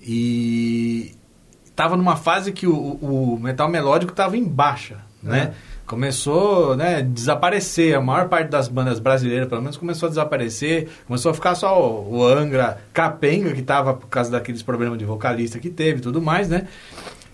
E tava numa fase que o, o metal melódico tava em baixa, né? É. Começou né, a desaparecer, a maior parte das bandas brasileiras, pelo menos, começou a desaparecer. Começou a ficar só o, o Angra, Capenga, que tava por causa daqueles problemas de vocalista que teve e tudo mais, né?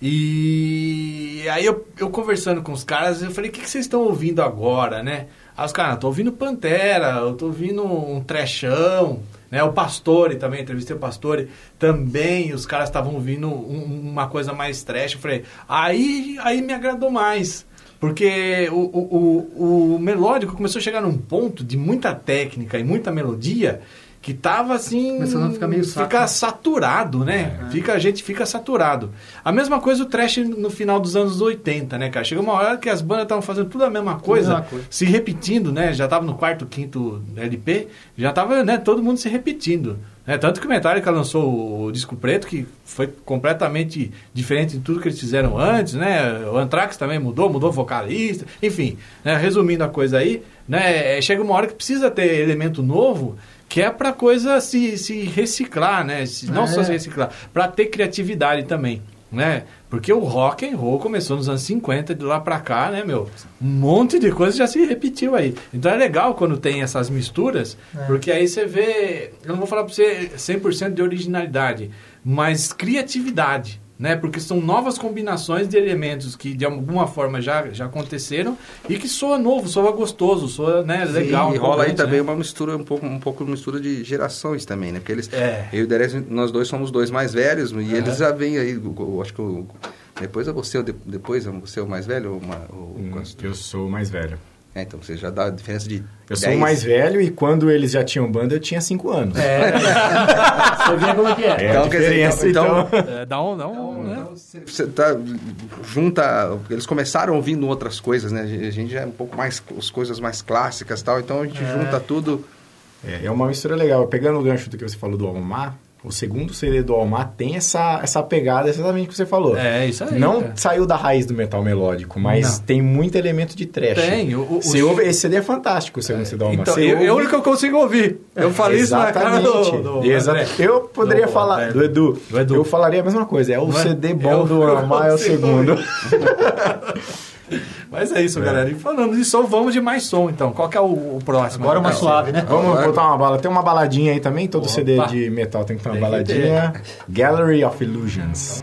E aí eu, eu conversando com os caras, eu falei, o que, que vocês estão ouvindo agora, né? Aí os caras, tô ouvindo Pantera, eu tô ouvindo um trechão, né? O Pastore também, entrevistei o Pastore, também os caras estavam ouvindo um- uma coisa mais trash. Eu falei, aí, aí me agradou mais. Porque o, o, o, o melódico começou a chegar num ponto de muita técnica e muita melodia que tava assim. Começando a ficar meio saco, Fica né? saturado, né? Fica, a gente fica saturado. A mesma coisa o trash no final dos anos 80, né, cara? Chegou uma hora que as bandas estavam fazendo tudo a mesma coisa, mesma coisa. se repetindo, né? Já tava no quarto, quinto LP, já tava, né, todo mundo se repetindo. né? Tanto que o Metallica lançou o disco preto, que foi completamente diferente de tudo que eles fizeram antes, né? O Anthrax também mudou, mudou o vocalista, enfim, né? resumindo a coisa aí, né? é, Chega uma hora que precisa ter elemento novo que é pra coisa se, se reciclar, né? Se- não É. só se reciclar, pra ter criatividade também, né? Porque o rock and roll começou nos anos 50, de lá pra cá, né, meu? Um monte de coisa já se repetiu aí. Então é legal quando tem essas misturas, É. porque aí você vê, eu não vou falar pra você 100% de originalidade, mas criatividade. Né? Porque são novas combinações de elementos que de alguma forma já, já aconteceram e que soa novo, soa gostoso, soa né, legal. e rola aí também né? uma mistura, um pouco, um pouco mistura de gerações também, né? Porque eles, É. eu e o Derez, nós dois somos dois mais velhos, e eles já vêm aí, acho que o, depois é você, ou de- depois é você o mais velho? ou uma- o- Hum, Eu sou o mais velho. É, então você já dá a diferença de Eu sou o mais velho e quando eles já tinham banda, eu tinha 5 anos. É. Você vê como é que é. É Então, a quer dizer, diferença, então- então... É, dá um, dá um, né? Você tá junta, eles começaram ouvindo outras coisas, né? A gente já é um pouco mais as coisas mais clássicas e tal, então a gente junta tudo. É, é uma mistura legal. Pegando o gancho do que você falou do Almar, o segundo CD do Almar tem essa, essa pegada exatamente que você falou. É, isso aí. Não cara. saiu da raiz do metal melódico, mas Não. tem muito elemento de trash. Tem, o- o- Você o- ouve, esse CD é fantástico, o segundo CD do Almar. Então, eu, ouve- é o único que eu consigo ouvir. Eu falei isso na cara do, Exatamente. do Exa- André. Eu poderia Do falar do Edu. Do Edu. Eu falaria a mesma coisa. É o Não é? CD bom Eu- do Almar é o segundo. Mas é isso, galera. E falando de som, vamos de mais som, então. Qual que é o, o próximo? Agora uma Então, suave, né? Vamos botar uma bala. Tem uma baladinha aí também. Todo Opa. CD de metal tem que ter uma Tem que baladinha. Gallery of Illusions.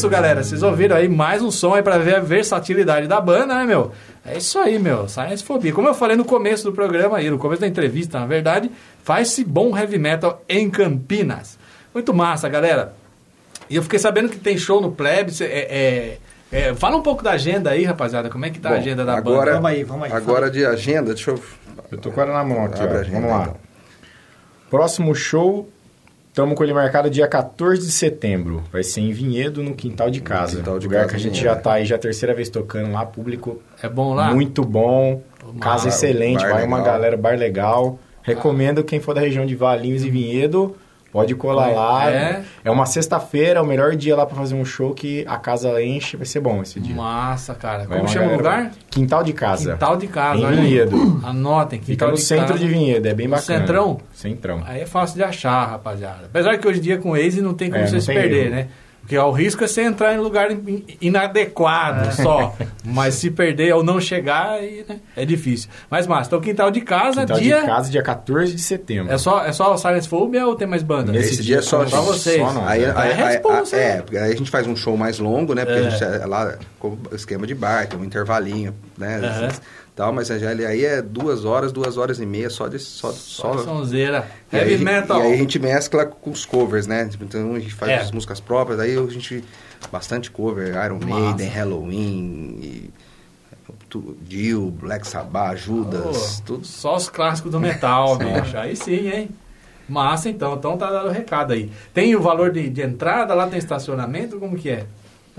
Isso, galera. Vocês ouviram aí mais um som aí pra ver a versatilidade da banda, né, meu? É isso aí, meu. Science Phobia. Como eu falei no começo do programa aí, no começo da entrevista, na verdade, faz-se bom heavy metal em Campinas. Muito massa, galera. E eu fiquei sabendo que tem show no Plebe. cê- É, é- é, fala um pouco da agenda aí, rapaziada. Como é que tá a Bom, agenda da agora, banda? Vamos aí, vamos aí, Agora de agenda, deixa eu... Eu tô com ela na mão aqui, Abre a ó. agenda, Vamos lá. então. Próximo show, estamos com ele marcado dia 14 de setembro. Vai ser em Vinhedo, no Quintal de Casa. Quintal de lugar Casa, que a gente já é. tá aí, já a terceira vez tocando lá, público É bom lá? muito bom, casa bar- excelente, vai uma legal. galera, bar legal. Recomendo quem for da região de Valinhos e Vinhedo, pode colar Vai, lá. é? É uma sexta-feira, é o melhor dia lá pra fazer um show que a casa enche, vai ser bom esse dia. Massa, cara. Vai Como chama o lugar? Quintal de Casa. Quintal de casa. Em. Vinhedo. Anotem, Fica Quintal no de centro casa. de Vinhedo, é bem No bacana. centrão? Centrão. Aí é fácil de achar, rapaziada. Apesar que hoje em dia com o Waze não tem como É, você se perder, erro. né? Porque ó, o risco é você entrar em lugar in- inadequado É. só. Mas se perder ou não chegar, aí, né, é difícil. Mas, massa, então quintal de casa, Quintal dia... de Casa, dia 14 de setembro. É só, é só o Silence Phobia ou tem mais banda? Nesse Esse dia é só, só vocês. Só nós, Aí, né? aí, É aí- responsa, aí- né? é, porque aí a gente faz um show mais longo, né? Porque É. a gente é lá com o esquema de bar, tem um intervalinho, né? Aham. Tal, mas aí é duas horas, duas horas e meia só de só, Só só, sonzeira. aí, Heavy a gente- metal. E aí a gente mescla com os covers, né? Tipo, Então a gente faz É. as músicas próprias, aí a gente bastante cover, Iron. Maiden, Halloween, e, Dio, Black Sabbath, Judas, Ô, tudo. Só os clássicos do metal, bicho. Aí sim, hein? Massa, então. Então tá dado o recado aí. Tem o valor de, de entrada, lá tem estacionamento, como que é?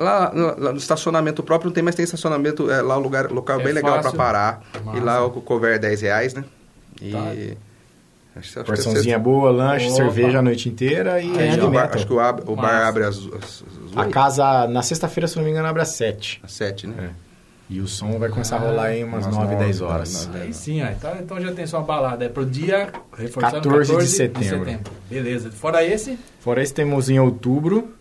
Lá no, lá no estacionamento próprio não tem, mas tem estacionamento, é, lá o lugar, local É bem legal fácil. pra parar. Massa. E lá o cover é 10 reais, né? E. Tá. Acho, que- acho Porçãozinha boa, lanche, Opa. cerveja a noite inteira e Aí, heavy o bar- acho que o, ab- o bar abre às, A casa, na sexta-feira, se não me engano, abre às 7. às 7, né? É. E o som vai começar a rolar em umas Umas 9, nove, 10 horas. Aí sim, ó. Então, então já tem sua balada. É pro dia reforçando, 14 de setembro. Beleza. Fora esse, Fora isso, temos em outubro,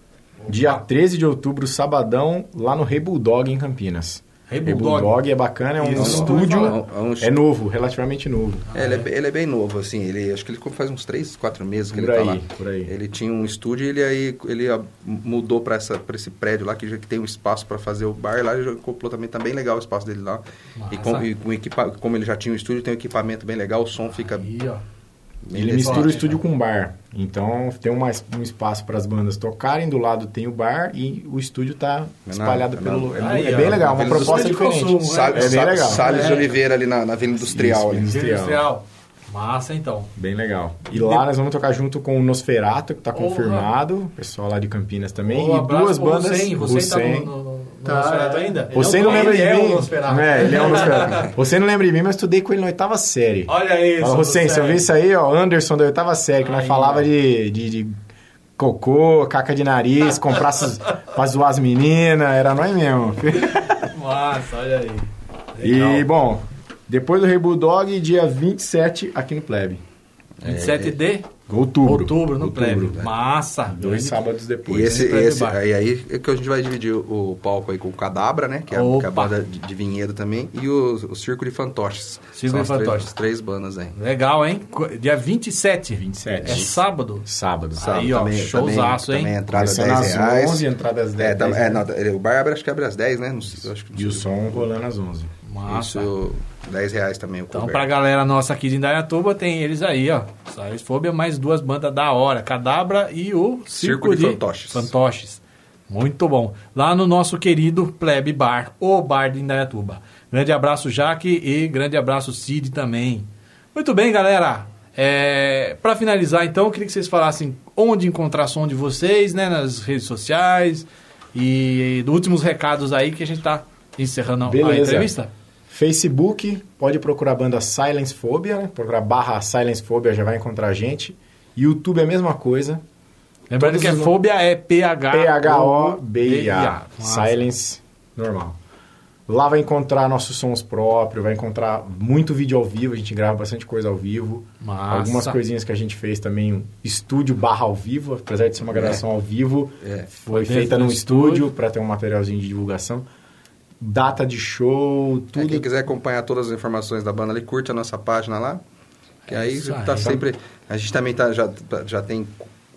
dia 13 de outubro, sabadão, lá no Rei Bulldog, em Campinas. Rei Bulldog. Bulldog é bacana, é um Isso, estúdio, é um- é é novo, relativamente novo. É, ele, é, bem- ele é bem novo, assim. Ele, acho que ele faz uns 3, 4 meses que Por ele tá aí, lá. por aí. Ele tinha um estúdio e ele aí ele mudou para esse prédio lá que já que tem um espaço pra fazer o bar lá, ele já acoplou também tá bem legal o espaço dele lá. E, com, e com equipa, como ele já tinha um estúdio, tem um equipamento bem legal, o som fica aí, ó. Ele decente. mistura o estúdio com bar. Então tem uma, um espaço para as bandas tocarem, do lado tem o bar e o estúdio tá É na- espalhado é pelo. na- É, Aí, é bem legal, uma proposta diferente. consumo, né? Sal- É bem legal. Salles de É. Oliveira ali na, na Vila Industrial. Isso, ali. Industrial. Industrial. Massa, então. Bem legal. E lá nós vamos tocar junto com o Nosferato, que tá Porra. confirmado, o pessoal lá de Campinas também. Ô, e duas bandas. Hussein. Hussein tá Hussein. no, no, no Tá. Nosferatu ainda? Você é não o- lembra de ele mim? É. É, ele é o Nosferatu. Você não lembra de mim, mas estudei com ele na oitava série. Olha isso. Fala, Hussein, você ouviu isso aí, ó? Anderson da oitava série, que nós Aí, falava de, de, de cocô, caca de nariz, comprar pra zoar as meninas, era nós mesmo. Massa, olha aí. E, Legal. bom, depois do Rei Bulldog, dia 27 aqui no Plebe. 27 de Outubro. outubro no Outubro, né? Massa. Dois sábados E depois. esse, Plebe esse Bar. aí, aí é que a gente vai dividir o palco aí com o Cadabra, né? Que é, a- que é a banda de, de vinhedo também. E o, o Circo de Fantoches. Circo São de três- Fantoches. as três bandas aí. Legal, hein? Dia 27. 27. É sábado. Sábado. Aí, ó, showzaço, hein? Também entrada Começando 10 às reais. 11, entrada às 10. É, tam- 10, é, né? não, o bar abre, acho que abre às 10, né? Não sei, acho que E o som rolando às 11. Massa. Isso, 10 reais também o Então, cover. pra galera nossa aqui de Indaiatuba, tem eles aí, ó. Phobia, mais duas bandas da hora. Cadabra e o Circo, Circo de Fantoches. Fantoches. Muito bom. Lá no nosso querido Plebe Bar, o bar de Indaiatuba. Grande abraço, Jaque, e grande abraço, Cid também. Muito bem, galera. É, para finalizar, então, eu queria que vocês falassem onde encontrar som de vocês, né? Nas redes sociais. E dos últimos recados aí que a gente tá encerrando a Beleza. entrevista. Facebook, pode procurar a banda Silence Phobia, né? Procurar barra Silence Phobia, já vai encontrar a gente. YouTube é a mesma coisa. Lembrando Todos que os- fobia é P-H-O-B-I-A. Silence, normal. Lá vai encontrar nossos sons próprios, vai encontrar muito vídeo ao vivo, a gente grava bastante coisa ao vivo. Massa. Algumas coisinhas que a gente fez também, um estúdio barra ao vivo, apesar de ser uma gravação ao vivo, É. foi Dentro feita num estúdio. estúdio para ter um materialzinho de divulgação. Data de show, É, tudo. quem quiser acompanhar todas as informações da banda ali, curte a nossa página lá. Que É aí isso tá aí. sempre. A gente também tá, já, já tem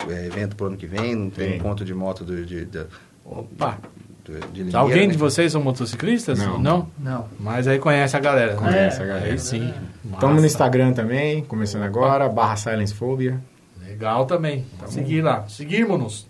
é, evento pro ano que vem, não tem Tem. ponto de moto do, de, de- Opa! de, de Limeira, Alguém né? de vocês são motociclistas? Não. Não. Mas aí conhece a galera. né? Conhece a Aí galera. sim. Estamos no. Instagram também, começando agora, barra Silence Phobia. Legal também. Seguir lá. Seguirmos-nos.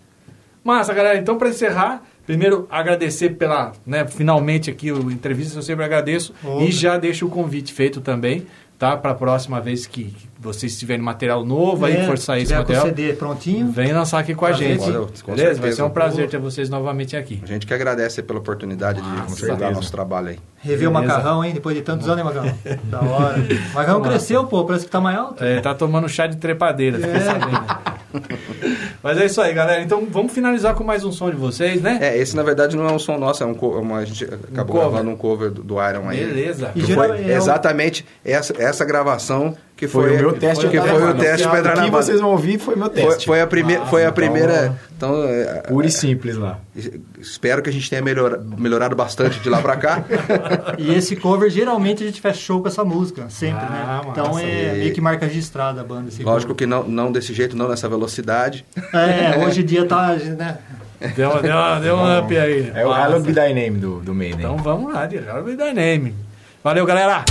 Massa, galera. Então, para encerrar, primeiro agradecer pela, né, finalmente aqui o entrevista, eu sempre agradeço. E já deixo o convite feito também, tá? Para a próxima vez que, que vocês tiverem material novo aí, que for sair esse material, CD prontinho. vem lançar aqui com a gente. com Beleza? certeza. Vai ser um prazer ter vocês novamente aqui. A gente que agradece pela oportunidade de divulgar certeza. nosso trabalho aí. Rever o macarrão, hein? Depois de tantos anos, hein, macarrão? da hora. O macarrão cresceu, pô. Parece que tá mais alto. É, tá tomando chá de trepadeira, É. Mas é isso aí, galera. Então vamos finalizar com mais um som de vocês, né? É, esse na verdade não é um som nosso, é um co- uma, a gente acabou cover. gravando um cover do, do Iron aí. Beleza. E foi é um- exatamente essa, essa gravação que Foi, foi, o meu teste que foi o entrar na teste banda. para entrar O na que banda. vocês vão ouvir foi meu Foi, teste. foi a, prime foi a então- primeira. Então, é, Puro e simples lá. espero que a gente tenha melhor, melhorado bastante de lá pra cá. E esse cover, geralmente a gente faz show com essa música, sempre, Ah, né? Então massa. é E- meio que marca registrada a banda. Esse Lógico cover. que não, não desse jeito, não nessa velocidade. É, hoje em dia tá, né? Deu, deu, deu um up aí. É o. Halloween Be Thy Name do, do Maiden. Então vamos lá, de Harvey Dynamic. Valeu, galera!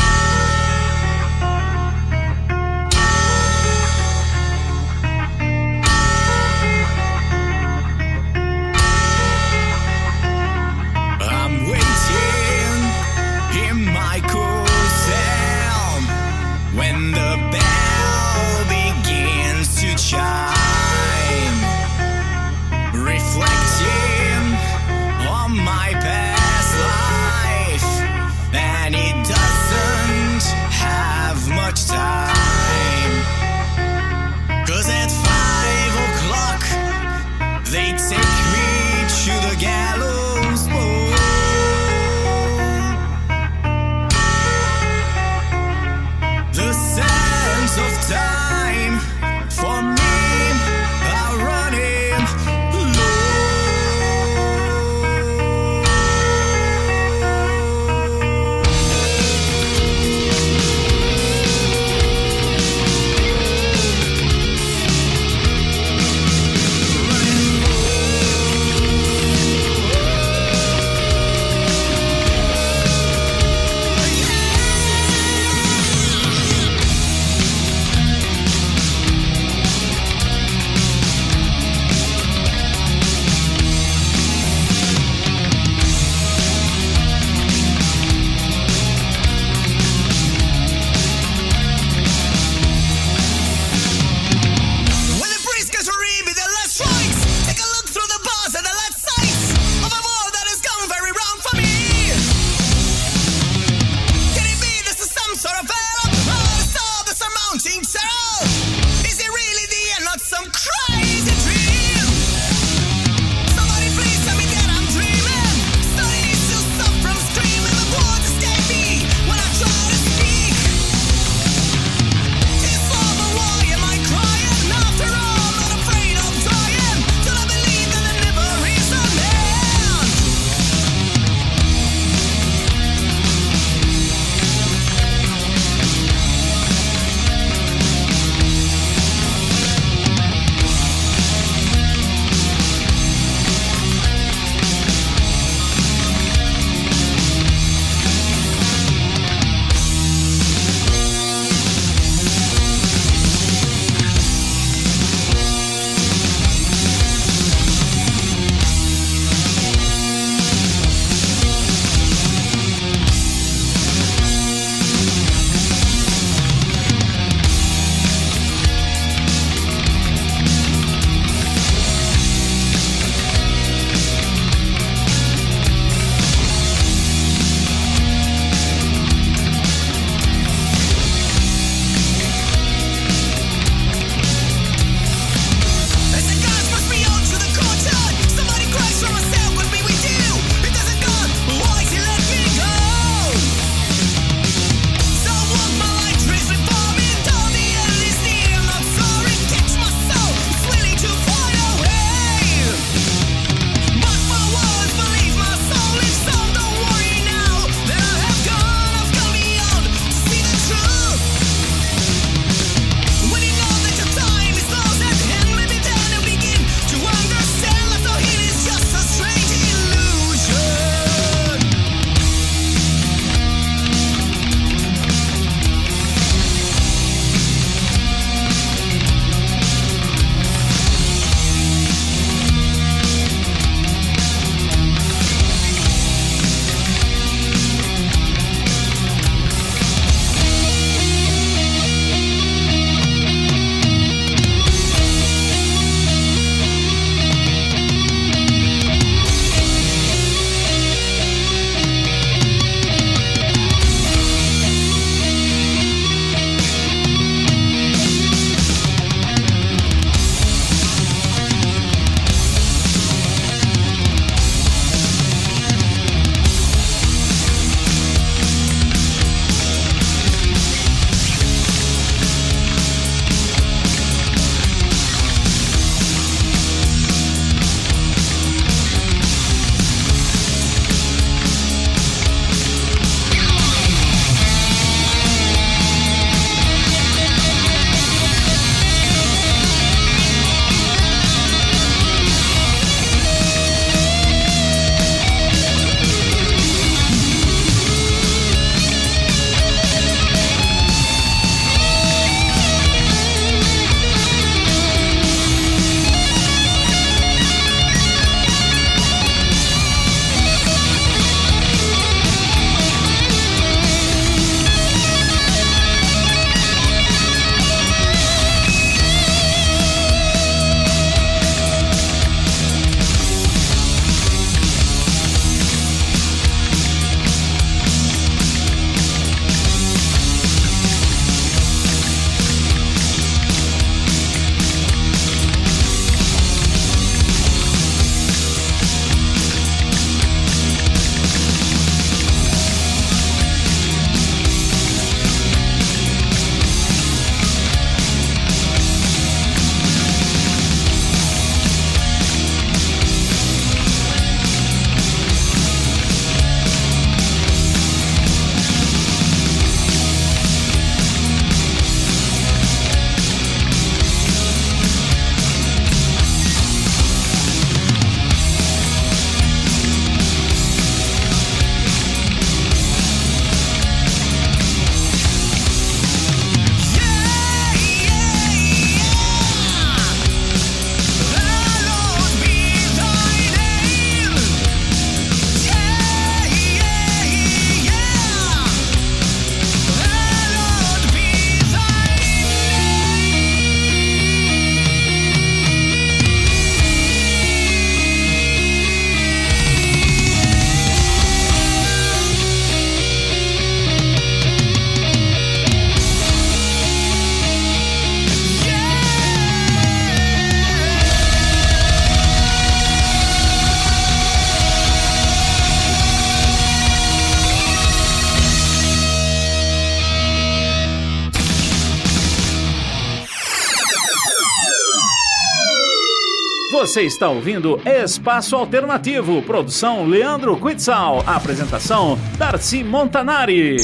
Você está ouvindo Espaço Alternativo, produção Leandro Quitzal, apresentação Darcy Montanari.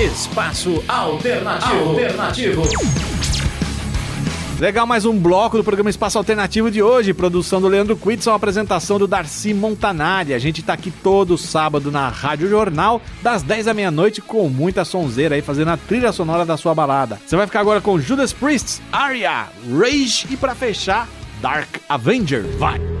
Espaço Alternativo. Alternativo. Legal, mais um bloco do programa Espaço Alternativo de hoje. Produção do Leandro Quidson, apresentação do Darcy Montanari. A gente tá aqui todo sábado na Rádio Jornal, das 10 à meia-noite, com muita sonzeira aí, fazendo a trilha sonora da sua balada. Você vai ficar agora com Judas Priest, Aria, Rage e pra fechar, Dark Avenger. Vai!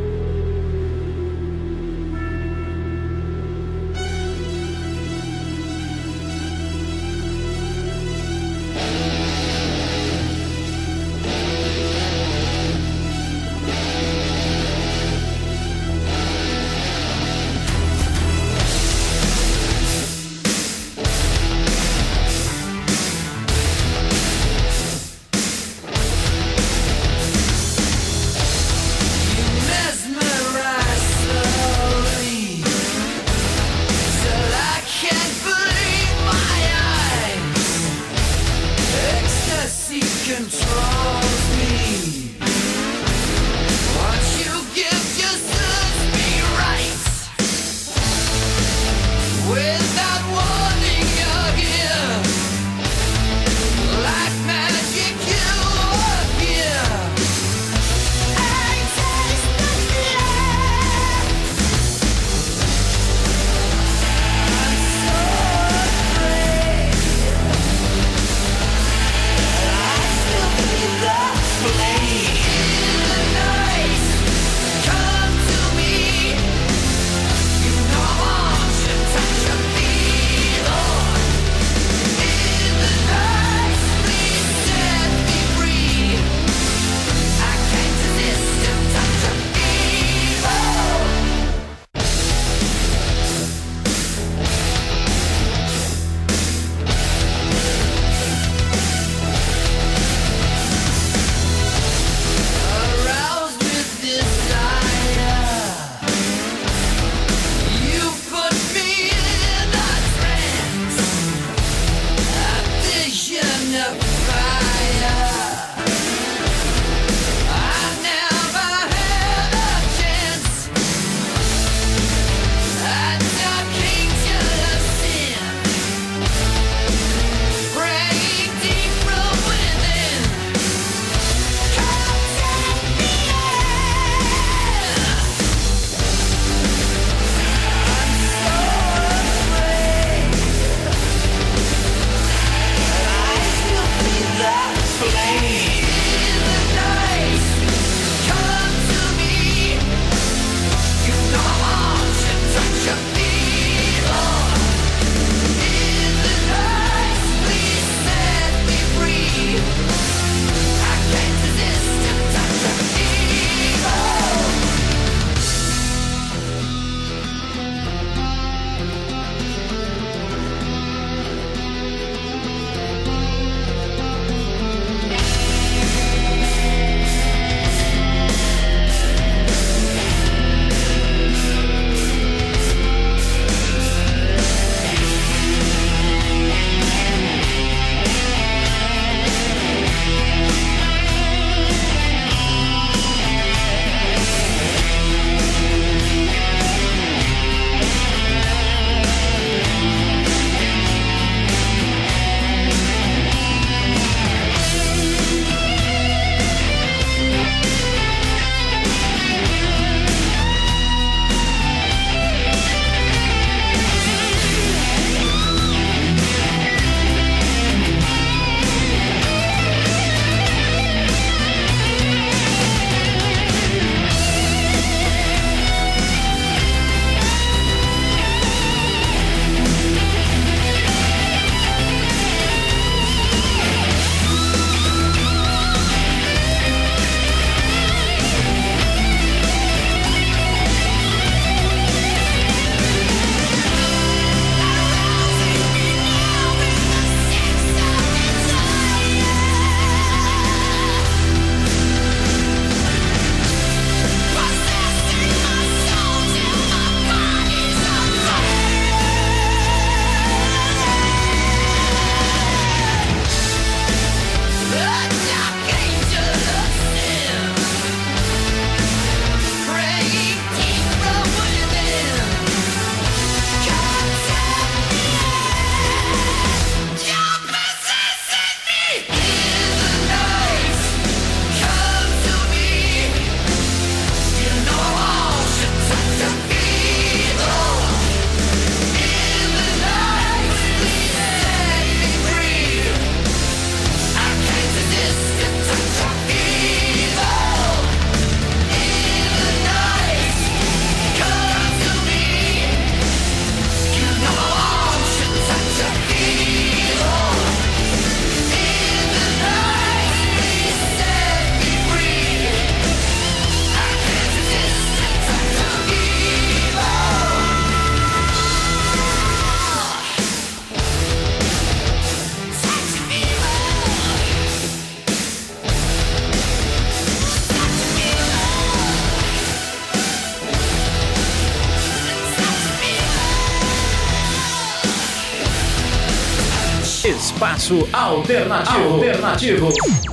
Espaço Alternativo. Alternativo.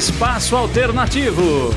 Espaço Alternativo.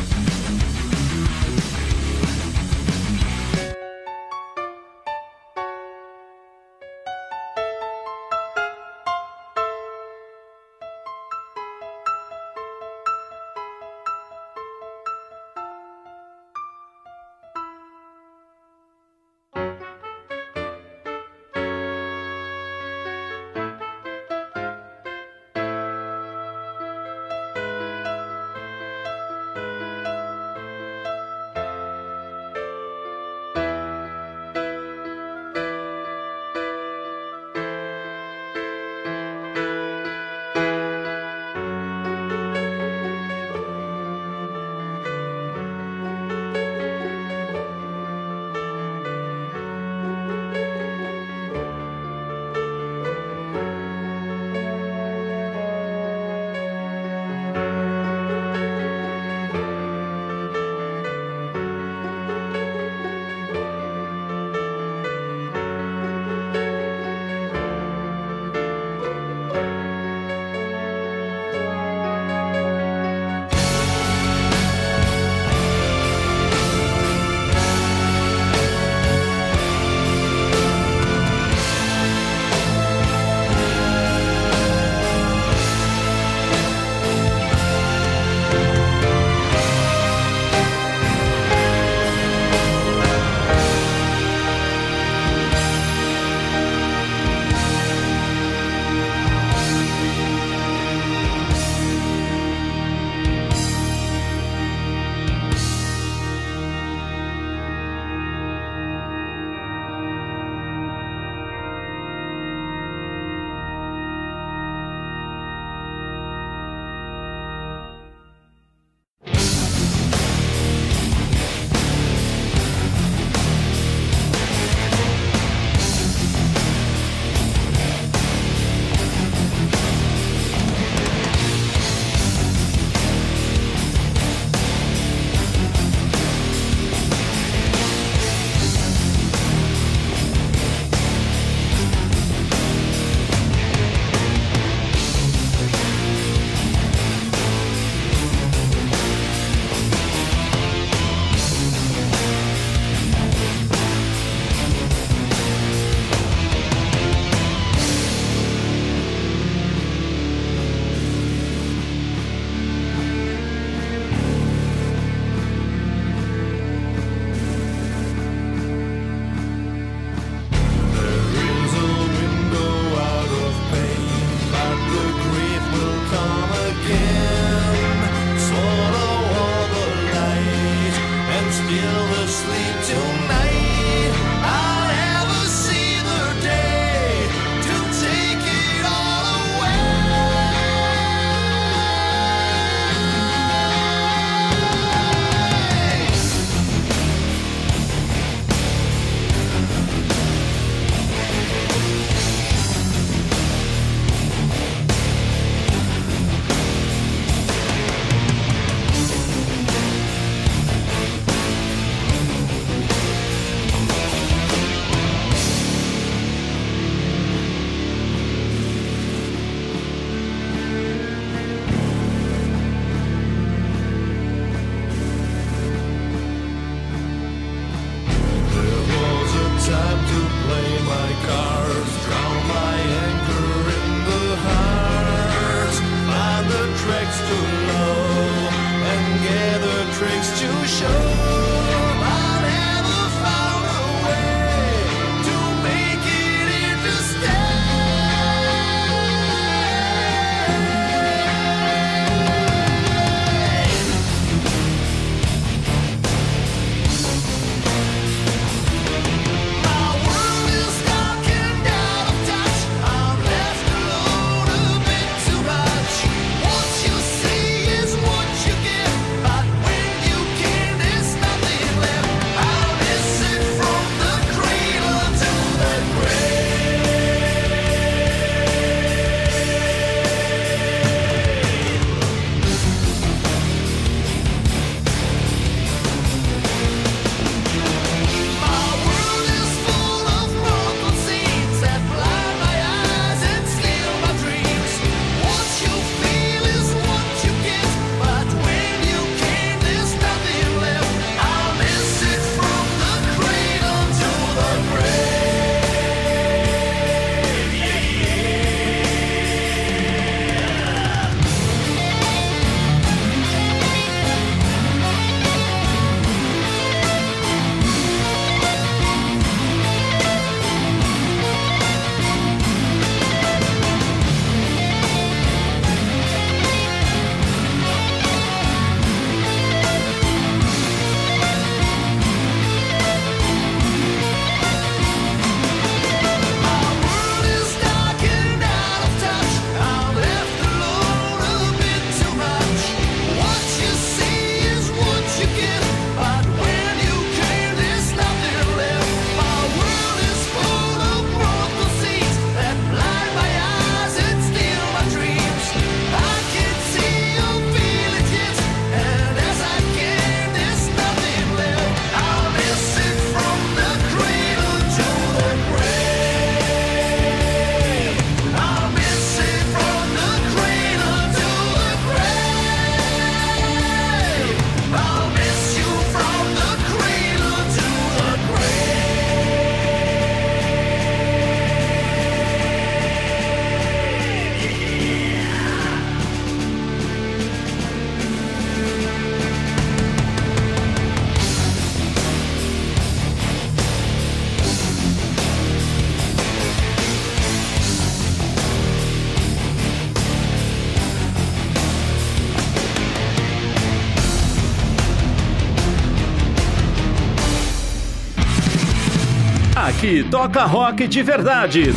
Aqui toca rock de verdade.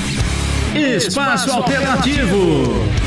Espaço Alternativo.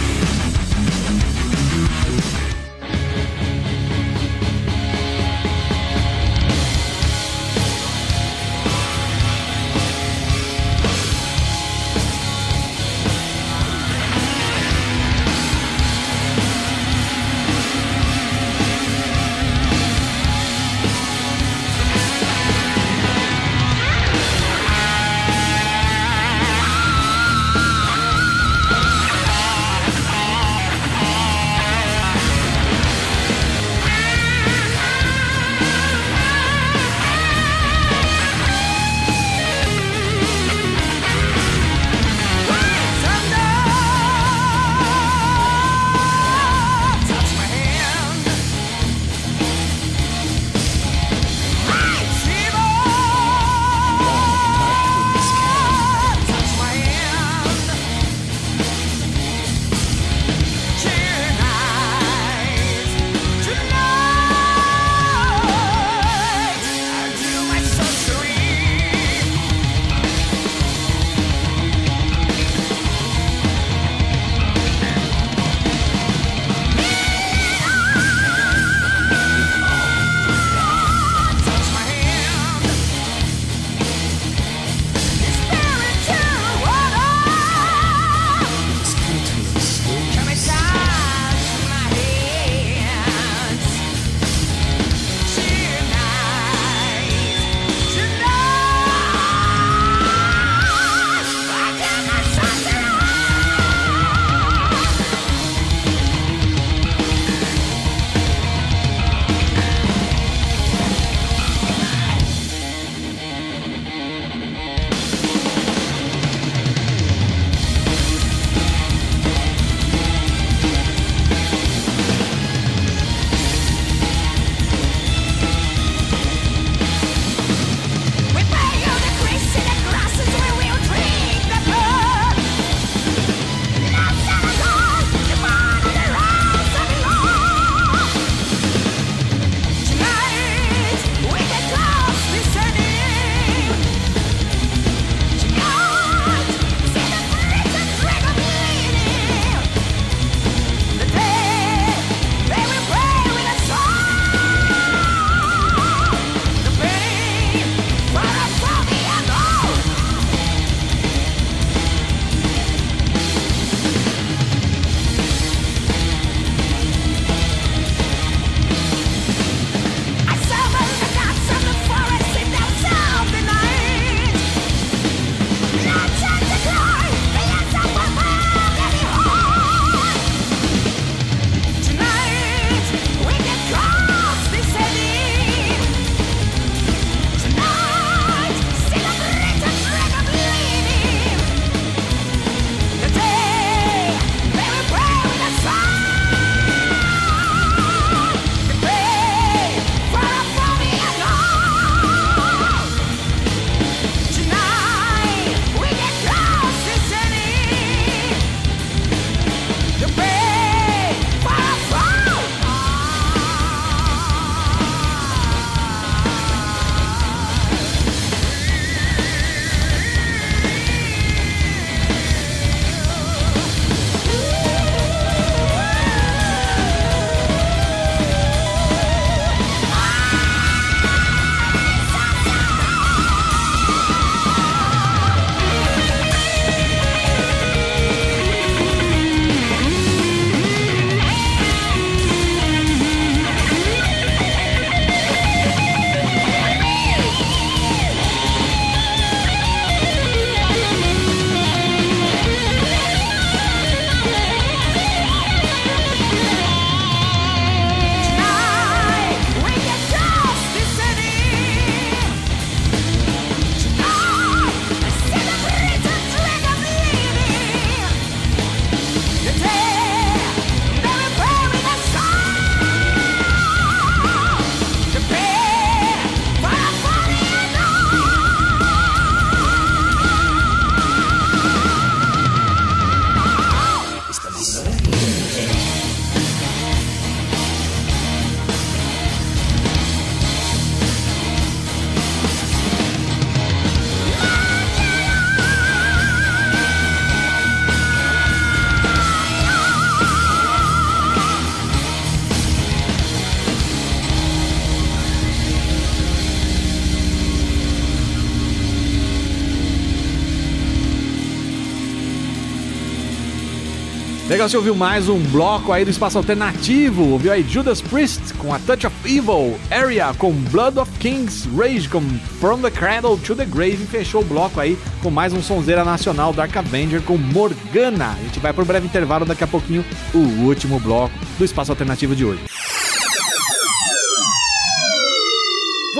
Legal, você ouviu mais um bloco aí do espaço alternativo. Ouviu aí Judas Priest com a Touch of Evil, Area com Blood of Kings, Rage com From the Cradle to the Grave e fechou o bloco aí com mais um sonzeira nacional Dark Avenger com Morgana. A gente vai pro breve intervalo daqui a pouquinho, o último bloco do espaço alternativo de hoje.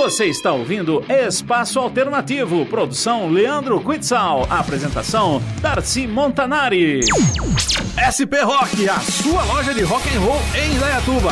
Você está ouvindo Espaço Alternativo, produção Leandro Quitzal, apresentação Darcy Montanari. SP Rock, a sua loja de rock and roll em Indaiatuba.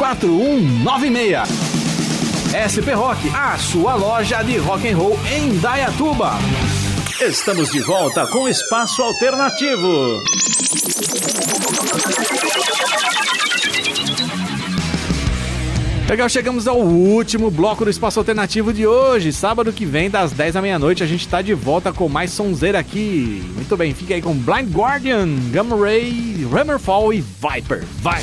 4196. SP Rock, a sua loja de rock and roll em Dayatuba. Estamos de volta com Espaço Alternativo. Legal, chegamos ao último bloco do Espaço Alternativo de hoje. Sábado que vem, das 10 da meia-noite, a gente tá de volta com mais sonzeira aqui. Muito bem, fica aí com Blind Guardian, Gamma Ray, Hammerfall e Viper. Vai!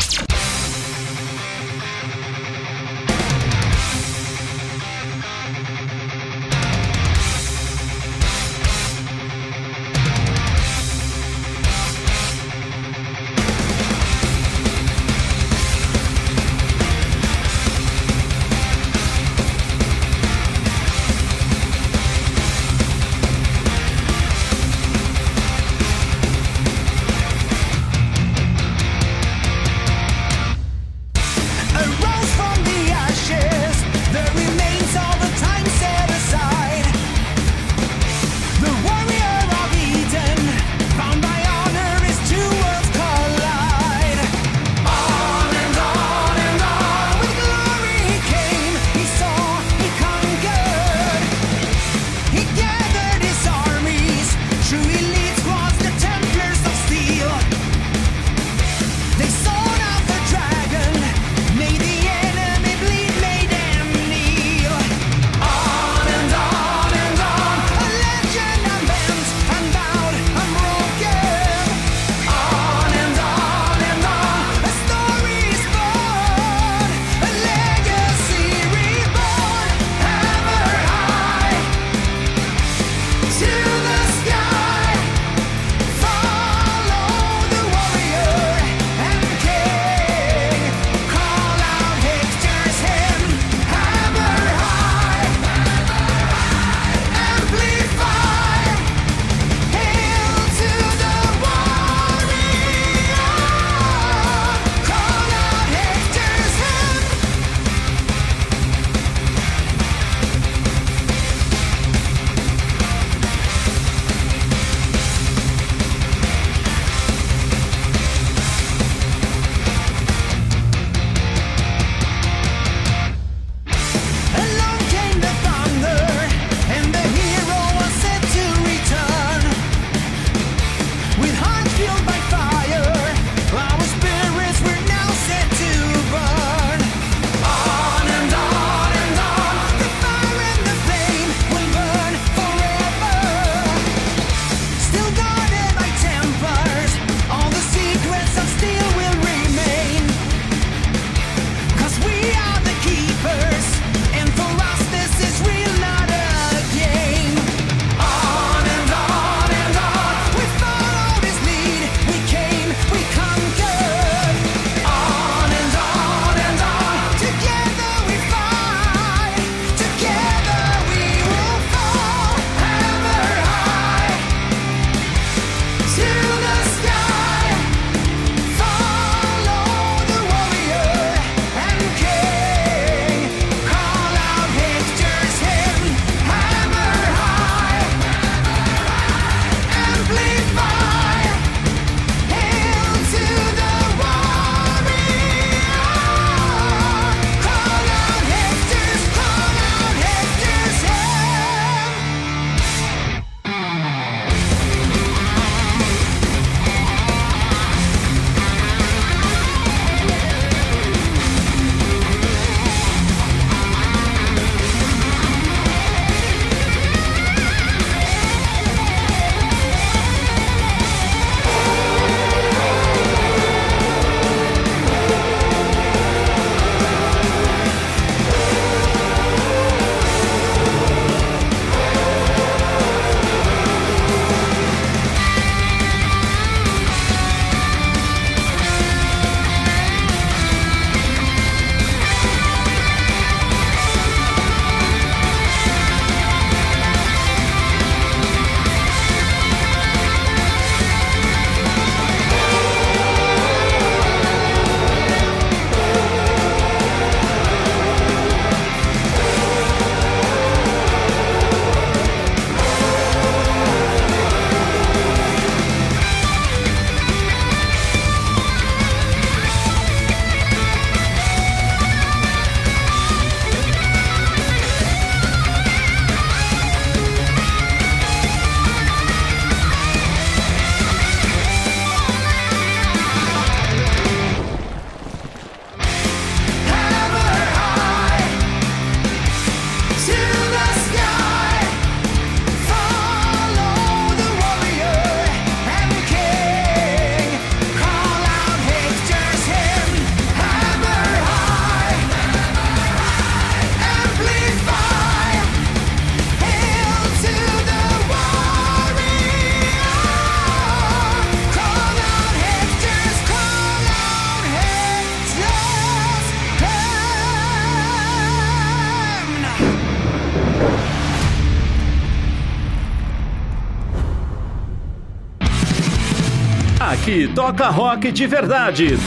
Toca rock de verdade.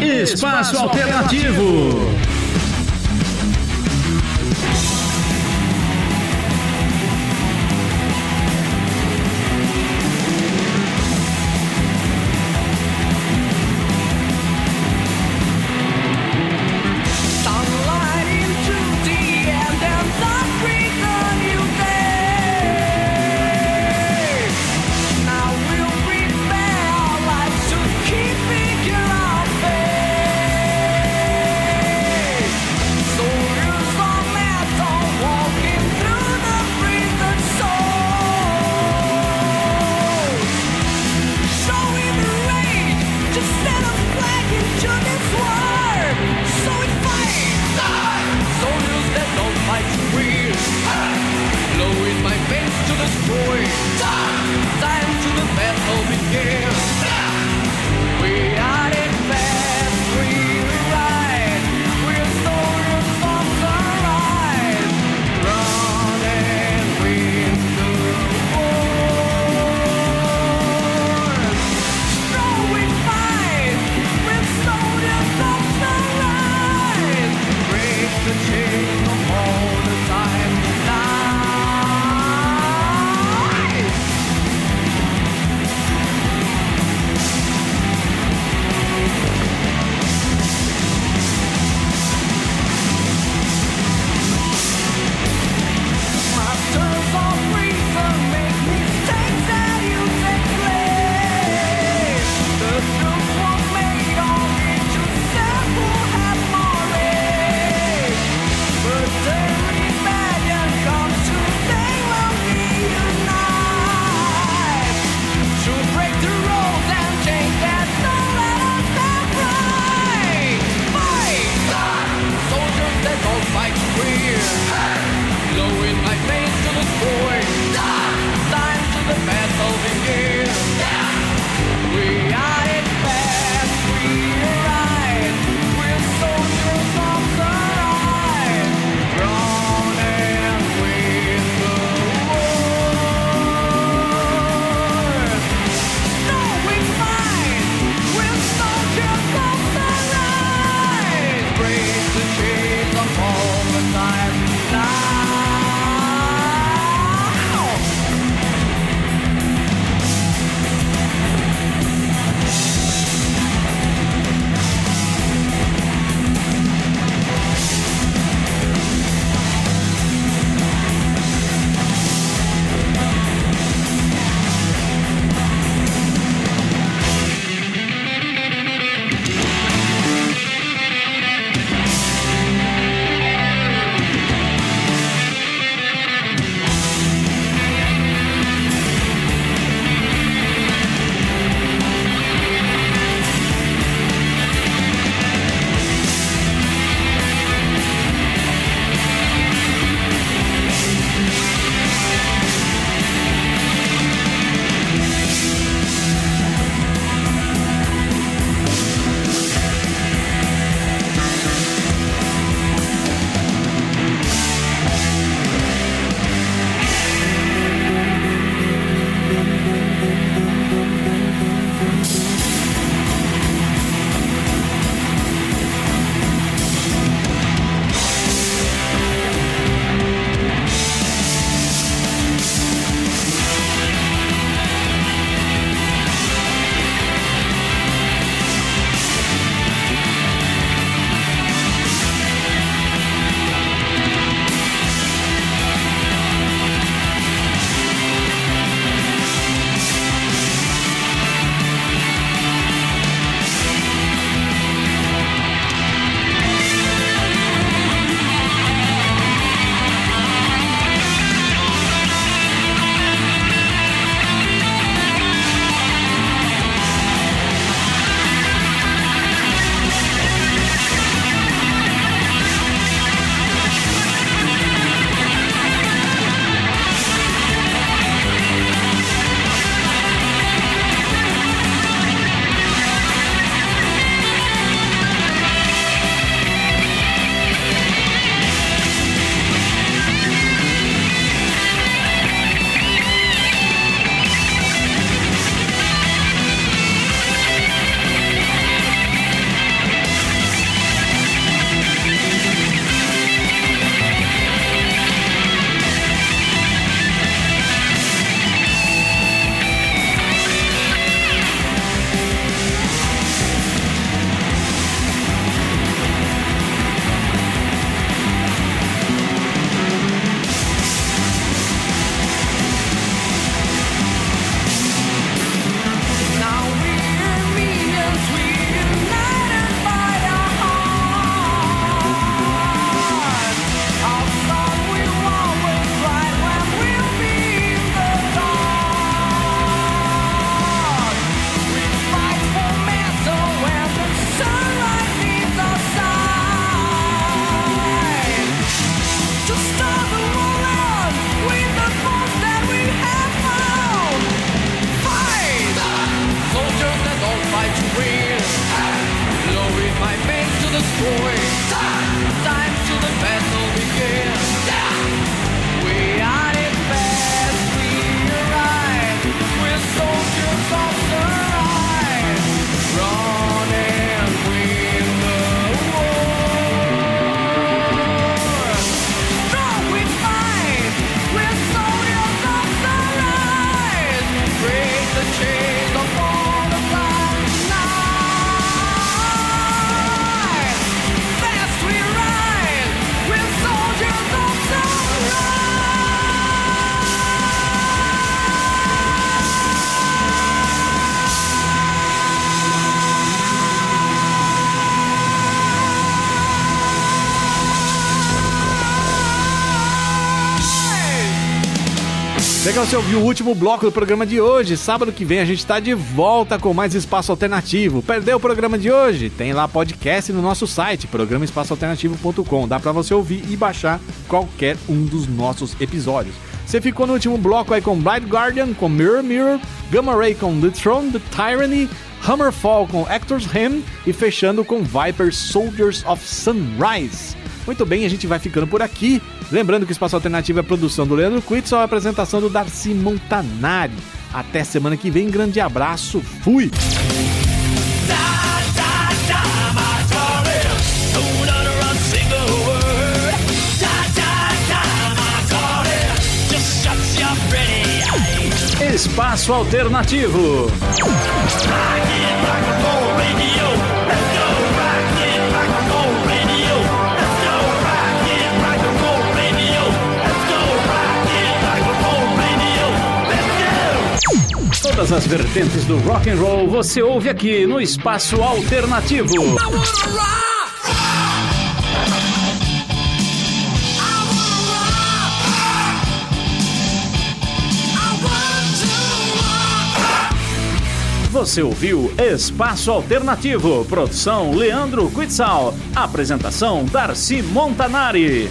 Espaço Alternativo. Você ouviu o último bloco do programa de hoje. Sábado que vem a gente está de volta com mais Espaço Alternativo. Perdeu o programa de hoje? Tem lá podcast no nosso site, programaespaçoalternativo.com. Dá para você ouvir e baixar qualquer um dos nossos episódios. Você ficou no último bloco aí com Blind Guardian, com Mirror Mirror, Gamma Ray com The Throne, The Tyranny, Hammerfall com Actor's Hymn e fechando com Viper Soldiers of Sunrise. Muito bem, a gente vai ficando por aqui. Lembrando que o Espaço Alternativo é produção do Leandro Quitzel, a apresentação do Darcy Montanari. Até semana que vem, grande abraço, fui! Espaço Alternativo. Todas as vertentes do rock and roll você ouve aqui no Espaço Alternativo. Você ouviu Espaço Alternativo, produção Leandro Quitzal, apresentação Darcy Montanari.